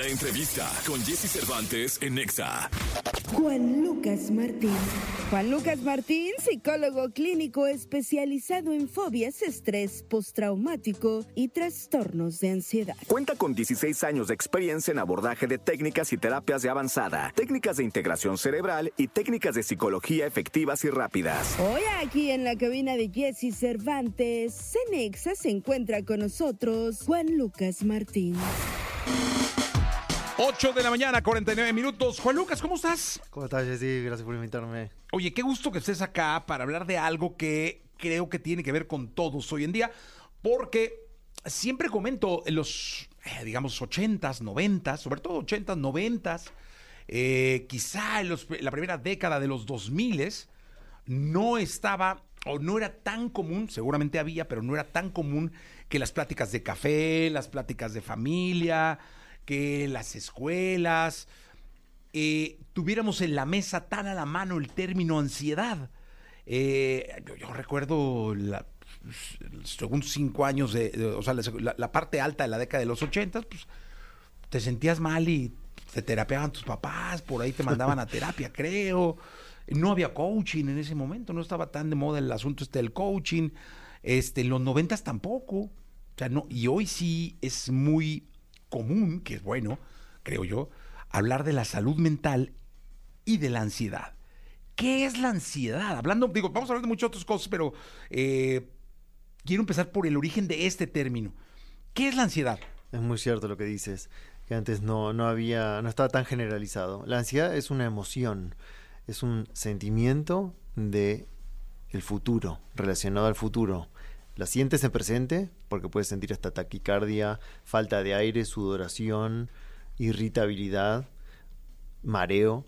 La entrevista con Jesse Cervantes en Nexa. Juan Lucas Martín. Juan Lucas Martín, psicólogo clínico especializado en fobias, estrés postraumático y trastornos de ansiedad. Cuenta con 16 años de experiencia en abordaje de técnicas y terapias de avanzada, técnicas de integración cerebral y técnicas de psicología efectivas y rápidas. Hoy aquí en la cabina de Jesse Cervantes, Cenexa se encuentra con nosotros Juan Lucas Martín. 8 de la mañana, 49 minutos. Juan Lucas, ¿cómo estás? ¿Cómo estás, Jessy? Gracias por invitarme. Oye, qué gusto que estés acá para hablar de algo que creo que tiene que ver con todos hoy en día, porque siempre comento en los, eh, digamos, 80s, 90s, sobre todo 80s, 90s, eh, quizá en los- la primera década de los 2000s, no estaba o no era tan común, seguramente había, pero no era tan común que las pláticas de café, las pláticas de familia, que las escuelas, eh, tuviéramos en la mesa tan a la mano el término ansiedad. Eh, yo, yo recuerdo la, según cinco años de, de- o sea, la, la- la parte alta de la década de los ochentas, pues te sentías mal y te terapeaban tus papás, por ahí te mandaban a terapia, creo. No había coaching en ese momento, no estaba tan de moda el asunto este del coaching. Este, en los noventas tampoco. O sea, no, y hoy sí es muy común, que es bueno, creo yo, hablar de la salud mental y de la ansiedad. ¿Qué es la ansiedad? Hablando, digo, vamos a hablar de muchas otras cosas, pero eh, quiero empezar por el origen de este término. ¿Qué es la ansiedad? Es muy cierto lo que dices, que antes no, no había, no estaba tan generalizado. La ansiedad es una emoción, es un sentimiento de el futuro, relacionado al futuro. La sientes en presente, porque puedes sentir hasta taquicardia, falta de aire, sudoración, irritabilidad, mareo.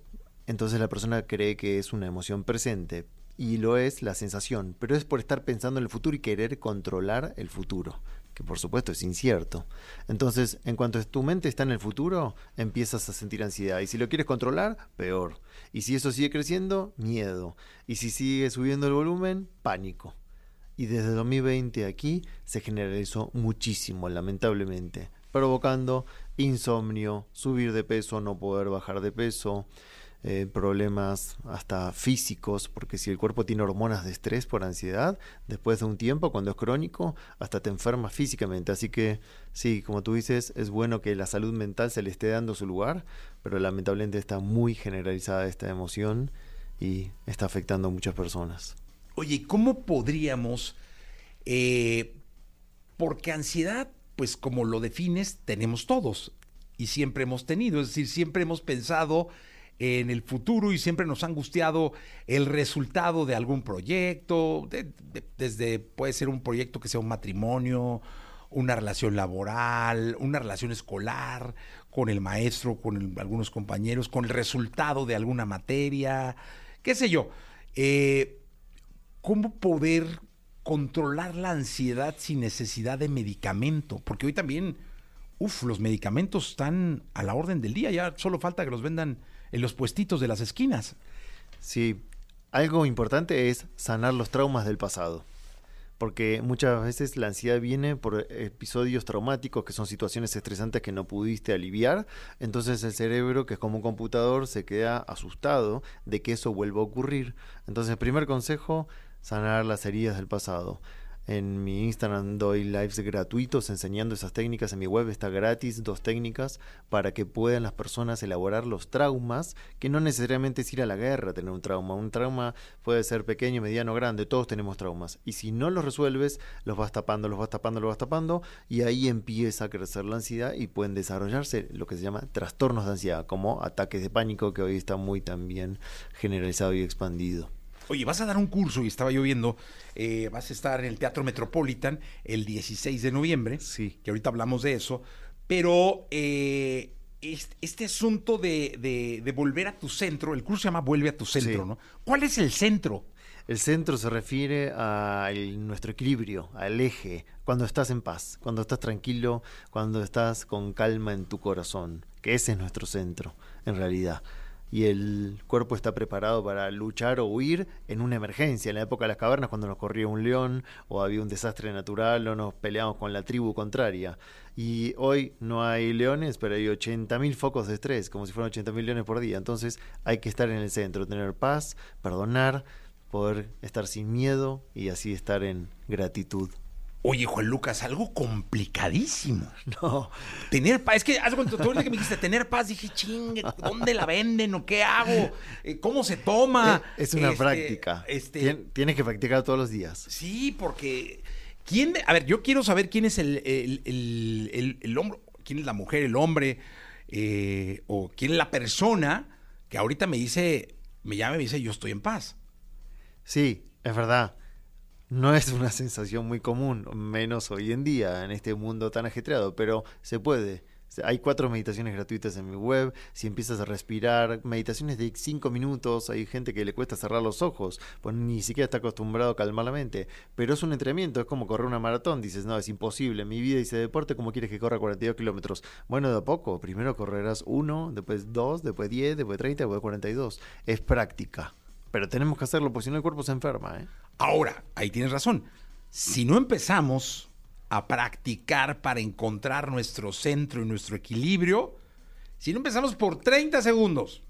Entonces la persona cree que es una emoción presente y lo es la sensación, pero es por estar pensando en el futuro y querer controlar el futuro, que por supuesto es incierto. Entonces, en cuanto tu mente está en el futuro, empiezas a sentir ansiedad y si lo quieres controlar, peor. Y si eso sigue creciendo, miedo. Y si sigue subiendo el volumen, pánico. Y desde 2020 aquí se generalizó muchísimo, lamentablemente, provocando insomnio, subir de peso, no poder bajar de peso, eh, problemas hasta físicos, porque si el cuerpo tiene hormonas de estrés por ansiedad, después de un tiempo, cuando es crónico, hasta te enfermas físicamente. Así que sí, como tú dices, es bueno que la salud mental se le esté dando su lugar, pero lamentablemente está muy generalizada esta emoción y está afectando a muchas personas. Oye, ¿cómo podríamos, eh, porque ansiedad, pues como lo defines, tenemos todos y siempre hemos tenido, es decir, siempre hemos pensado en el futuro y siempre nos ha angustiado el resultado de algún proyecto, de- de- desde puede ser un proyecto que sea un matrimonio, una relación laboral, una relación escolar, con el maestro, con algunos compañeros, con el resultado de alguna materia, qué sé yo. Eh, ¿Cómo poder controlar la ansiedad sin necesidad de medicamento? Porque hoy también, uff, los medicamentos están a la orden del día, ya solo falta que los vendan en los puestitos de las esquinas. Sí, algo importante es sanar los traumas del pasado. Porque muchas veces la ansiedad viene por episodios traumáticos, que son situaciones estresantes que no pudiste aliviar. Entonces el cerebro, que es como un computador, se queda asustado de que eso vuelva a ocurrir. Entonces, primer consejo, sanar las heridas del pasado. En mi Instagram doy lives gratuitos enseñando esas técnicas. En mi web está gratis dos técnicas para que puedan las personas elaborar los traumas, que no necesariamente es ir a la guerra tener un trauma. Un trauma puede ser pequeño, mediano, grande. Todos tenemos traumas. Y si no los resuelves, los vas tapando, los vas tapando, los vas tapando. Y ahí empieza a crecer la ansiedad y pueden desarrollarse lo que se llama trastornos de ansiedad, como ataques de pánico, que hoy está muy también generalizado y expandido. Oye, vas a dar un curso y estaba yo viendo, eh, vas a estar en el Teatro Metropolitan el 16 de noviembre, Sí. que ahorita hablamos de eso, pero eh, este, este asunto de, de- de volver a tu centro, el curso se llama Vuelve a tu centro, Sí. ¿no? ¿Cuál es el centro? El centro se refiere a el- nuestro equilibrio, al eje, cuando estás en paz, cuando estás tranquilo, cuando estás con calma en tu corazón, que ese es nuestro centro, en realidad. Y el cuerpo está preparado para luchar o huir en una emergencia. En la época de las cavernas, cuando nos corría un león o había un desastre natural o nos peleamos con la tribu contraria. Y hoy no hay leones, pero hay 80.000 focos de estrés, como si fueran 80.000 leones por día. Entonces hay que estar en el centro, tener paz, perdonar, poder estar sin miedo y así estar en gratitud. Oye, Juan Lucas, algo complicadísimo. No, Tener paz, es que haz cuando tú que me dijiste tener paz, dije, chingue, ¿dónde la venden o qué hago? Eh, ¿Cómo se toma? Eh, es una Este, práctica. Este, Tien- tienes que practicar todos los días. Sí, porque quién, a ver, yo quiero saber quién es el, el, el- el- el hombre, quién es la mujer, el hombre, eh, o quién es la persona que ahorita me dice, me llama y me dice, yo estoy en paz. Sí, es verdad. No es una sensación muy común, menos hoy en día, en este mundo tan ajetreado, pero se puede. Hay cuatro meditaciones gratuitas en mi web. Si empiezas a respirar, meditaciones de cinco minutos, hay gente que le cuesta cerrar los ojos, pues ni siquiera está acostumbrado a calmar la mente. Pero es un entrenamiento, es como correr una maratón. Dices, no, es imposible. Mi vida dice deporte, ¿cómo quieres que corra 42 kilómetros? Bueno, de a poco. Primero correrás uno, después dos, después 10, después 30, después 42. Es práctica. Pero tenemos que hacerlo, porque si no el cuerpo se enferma, ¿eh? Ahora, ahí tienes razón. Si no empezamos a practicar para encontrar nuestro centro y nuestro equilibrio, si no empezamos por 30 segundos,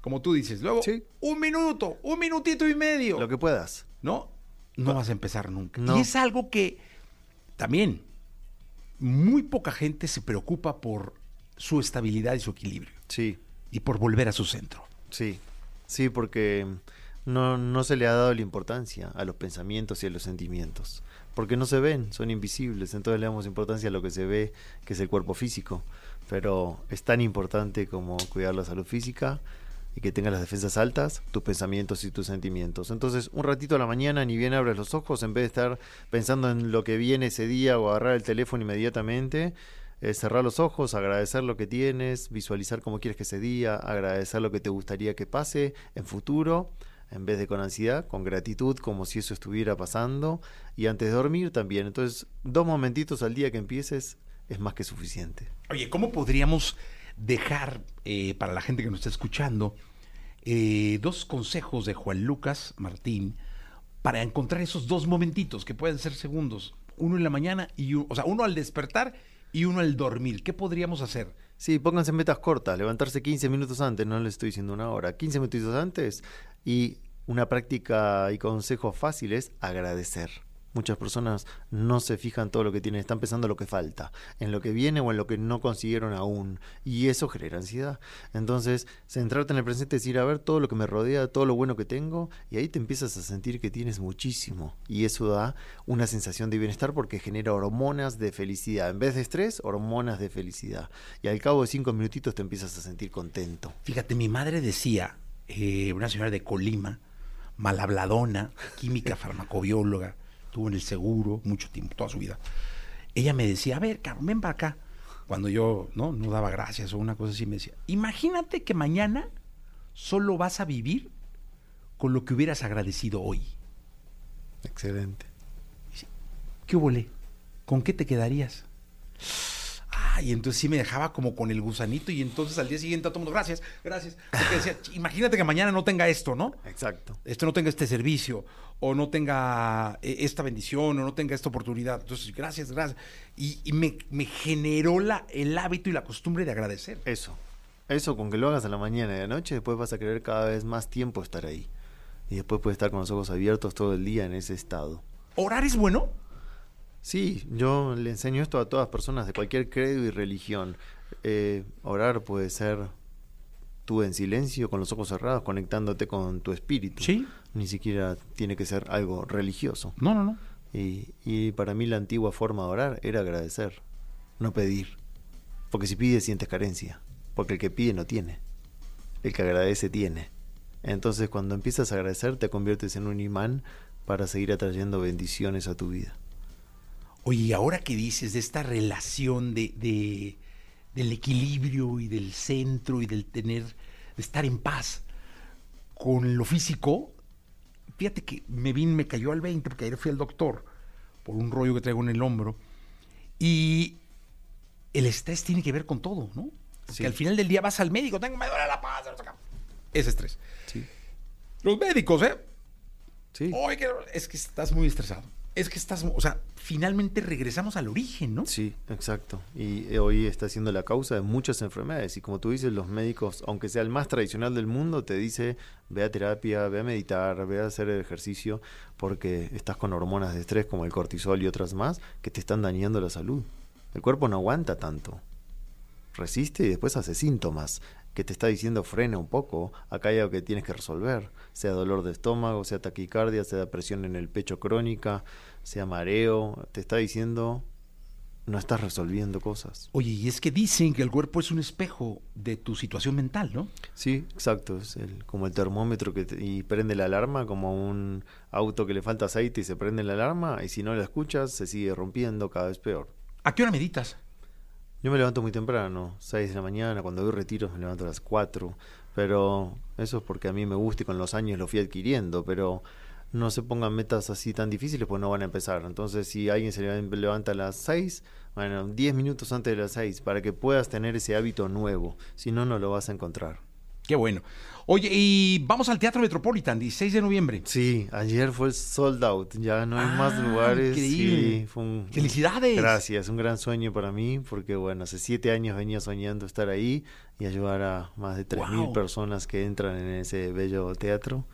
como tú dices, luego Sí. un minuto, un minutito y medio, Lo que puedas. ¿no? No vas a empezar nunca. No. Y es algo que también muy poca gente se preocupa por su estabilidad y su equilibrio Sí, y por volver a su centro. sí. Sí, porque no, no se le ha dado la importancia a los pensamientos y a los sentimientos. Porque no se ven, son invisibles. Entonces le damos importancia a lo que se ve, que es el cuerpo físico. Pero es tan importante como cuidar la salud física y que tengas las defensas altas, tus pensamientos y tus sentimientos. Entonces, un ratito a la mañana, ni bien abres los ojos, en vez de estar pensando en lo que viene ese día o agarrar el teléfono inmediatamente, eh, cerrar los ojos, agradecer lo que tienes, visualizar cómo quieres que ese día, agradecer lo que te gustaría que pase en futuro, en vez de con ansiedad, con gratitud, como si eso estuviera pasando, y antes de dormir también. Entonces, dos momentitos al día que empieces es más que suficiente. Oye, ¿cómo podríamos dejar eh, para la gente que nos está escuchando eh, dos consejos de Juan Lucas Martín para encontrar esos dos momentitos que pueden ser segundos? Uno en la mañana y o sea, uno al despertar y uno al dormir. ¿Qué podríamos hacer? Sí, pónganse metas cortas, levantarse 15 minutos antes, no les estoy diciendo una hora, 15 minutos antes y una práctica y consejo fácil es agradecer. Muchas personas no se fijan todo lo que tienen, están pensando lo que falta, en lo que viene o en lo que no consiguieron aún. Y eso genera ansiedad. Entonces, centrarte en el presente es ir a ver todo lo que me rodea, todo lo bueno que tengo, y ahí te empiezas a sentir que tienes muchísimo. Y eso da una sensación de bienestar porque genera hormonas de felicidad. En vez de estrés, hormonas de felicidad. Y al cabo de cinco minutitos te empiezas a sentir contento. Fíjate, mi madre decía, eh, una señora de Colima, malhabladona, química farmacobióloga, estuvo en el seguro mucho tiempo, toda su vida. Ella me decía, a ver, cabrón, ven para acá. Cuando yo no, no daba gracias o una cosa así, me decía, imagínate que mañana solo vas a vivir con lo que hubieras agradecido hoy. Excelente. ¿Qué huele? ¿Con qué te quedarías? Y entonces sí me dejaba como con el gusanito y entonces al día siguiente a todo el mundo, gracias, gracias. Porque decía, "Ch, imagínate que mañana no tenga esto, ¿no? Exacto. Esto no tenga este servicio, o no tenga eh, esta bendición, o no tenga esta oportunidad. Entonces, gracias, gracias. Y, y me, me generó la, el hábito y la costumbre de agradecer. Eso. Eso con que lo hagas a la mañana y a la noche, después vas a querer cada vez más tiempo estar ahí. Y después puedes estar con los ojos abiertos todo el día en ese estado. ¿Orar es bueno? Sí, yo le enseño esto a todas personas de cualquier credo y religión. Eh, orar puede ser tú en silencio, con los ojos cerrados, conectándote con tu espíritu. Sí. Ni siquiera tiene que ser algo religioso. No, no, no. Y, y para mí la antigua forma de orar era agradecer, no pedir. Porque si pides sientes carencia, porque el que pide no tiene, el que agradece tiene. Entonces cuando empiezas a agradecer te conviertes en un imán para seguir atrayendo bendiciones a tu vida. Oye, y ahora que dices de esta relación de, de- del equilibrio y del centro y del tener, de estar en paz con lo físico, fíjate que me vin, me cayó al 20 porque ayer fui al doctor por un rollo que traigo en el hombro y el estrés tiene que ver con todo, ¿no? Porque Sí. al final del día vas al médico, tengo, me duele la qué. es estrés. Sí. Los médicos, ¿eh? Sí. Oye, es que estás muy estresado. Es que estás, o sea, finalmente regresamos al origen, ¿no? Sí, exacto. Y eh, hoy está siendo la causa de muchas enfermedades. Y como tú dices, los médicos, aunque sea el más tradicional del mundo, te dice, ve a terapia, ve a meditar, ve a hacer ejercicio, porque estás con hormonas de estrés como el cortisol y otras más que te están dañando la salud. El cuerpo no aguanta tanto. Resiste y después hace síntomas que te está diciendo frena un poco, acá hay algo que tienes que resolver, sea dolor de estómago, sea taquicardia, sea presión en el pecho crónica, sea mareo, te está diciendo no estás resolviendo cosas. Oye, y es que dicen que el cuerpo es un espejo de tu situación mental, ¿no? Sí, exacto, es el, como el termómetro que te- y prende la alarma, como un auto que le falta aceite y se prende la alarma, y si no la escuchas se sigue rompiendo cada vez peor. ¿A qué hora meditas? Yo me levanto muy temprano, 6 de la mañana, cuando doy retiros me levanto a las 4, pero eso es porque a mí me gusta y con los años lo fui adquiriendo, pero no se pongan metas así tan difíciles pues no van a empezar. Entonces si alguien se levan- levanta a las 6, bueno, 10 minutos antes de las 6 para que puedas tener ese hábito nuevo, si no, no lo vas a encontrar. Qué bueno. Oye, y vamos al Teatro Metropolitan, 16 de noviembre. Sí, ayer fue sold out, ya no hay más Ah, lugares. increíble. Sí, fue un- ¡Felicidades! Gracias, un gran sueño para mí, porque bueno, hace siete años venía soñando estar ahí y ayudar a más de 3.000 Wow. personas que entran en ese bello teatro,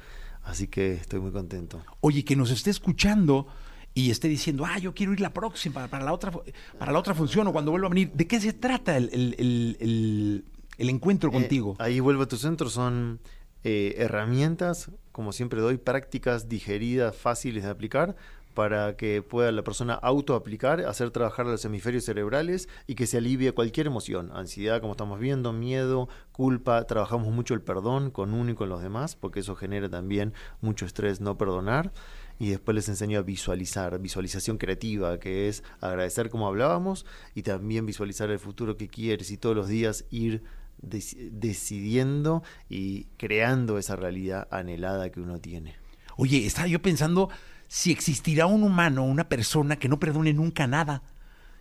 así que estoy muy contento. Oye, que nos esté escuchando y esté diciendo, ah, yo quiero ir la próxima, para la otra, para la otra función o cuando vuelva a venir. ¿De qué se trata el, el- el- el- el encuentro Eh, contigo? ahí vuelvo a tu centro, son eh, herramientas, como siempre doy, prácticas digeridas, fáciles de aplicar para que pueda la persona autoaplicar, hacer trabajar los hemisferios cerebrales y que se alivie cualquier emoción, ansiedad, como estamos viendo, miedo, culpa, trabajamos mucho el perdón con uno y con los demás, porque eso genera también mucho estrés no perdonar. Y después les enseño a visualizar, visualización creativa, que es agradecer como hablábamos y también visualizar el futuro que quieres y todos los días ir decidiendo y creando esa realidad anhelada que uno tiene. Oye, estaba yo pensando si existirá un humano, una persona que no perdone nunca nada.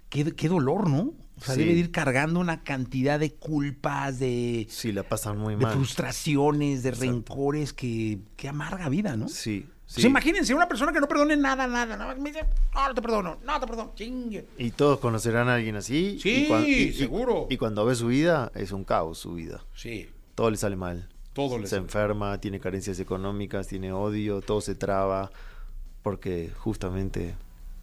Qué, qué dolor, ¿no? O sea, Sí. debe de ir cargando una cantidad de culpas, de, Sí, la pasan muy de mal. frustraciones, de Exacto. rencores, que, que amarga vida, ¿no? Sí, Pues sí. imagínense una persona que no perdone nada, nada, nada. Me dice, no, no te perdono, no te perdono, chingue. Y todos conocerán a alguien así. Sí, y cuan- y- y- seguro. Y, cuando ve su vida, es un caos su vida. Sí, Todo le sale mal. todo le se sale. enferma, tiene carencias económicas, tiene odio, todo se traba porque justamente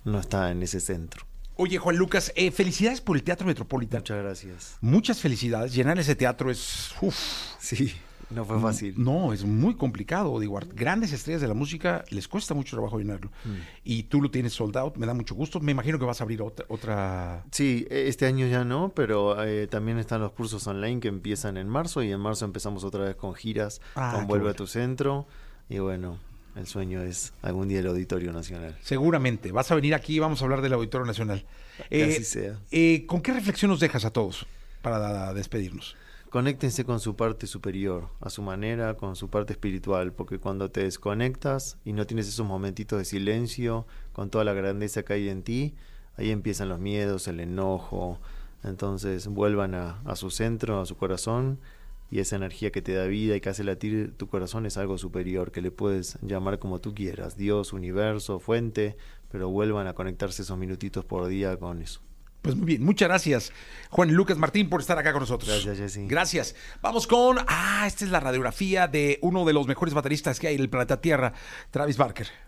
no está en ese centro. Oye, Juan Lucas, eh, felicidades por el Teatro Metropolitan. Muchas gracias. Muchas felicidades. Llenar ese teatro es. uf, Sí, no fue fácil. No, es muy complicado. Digo, grandes estrellas de la música les cuesta mucho trabajo llenarlo. Mm. Y tú lo tienes sold out, me da mucho gusto. Me imagino que vas a abrir otra. otra... Sí, e- este año ya no, pero eh, también están los cursos online que empiezan en marzo y en marzo empezamos otra vez con giras, Ah, con Vuelve bueno. a tu centro y bueno, el sueño es algún día el Auditorio Nacional. Seguramente. Vas a venir aquí y vamos a hablar del Auditorio Nacional. Eh, así sea. eh, ¿Con qué reflexión nos dejas a todos para despedirnos? Conéctense con su parte superior, a su manera, con su parte espiritual, porque cuando te desconectas y no tienes esos momentitos de silencio, con toda la grandeza que hay en ti, ahí empiezan los miedos, el enojo. Entonces vuelvan a, a su centro, a su corazón, y esa energía que te da vida y que hace latir tu corazón es algo superior, que le puedes llamar como tú quieras, Dios, universo, fuente, pero vuelvan a conectarse esos minutitos por día con eso. Pues muy bien, muchas gracias, Juan Lucas Martín, por estar acá con nosotros. Gracias, Jessy. Gracias. Vamos con. Ah, esta es la radiografía de uno de los mejores bateristas que hay en el planeta Tierra, Travis Barker.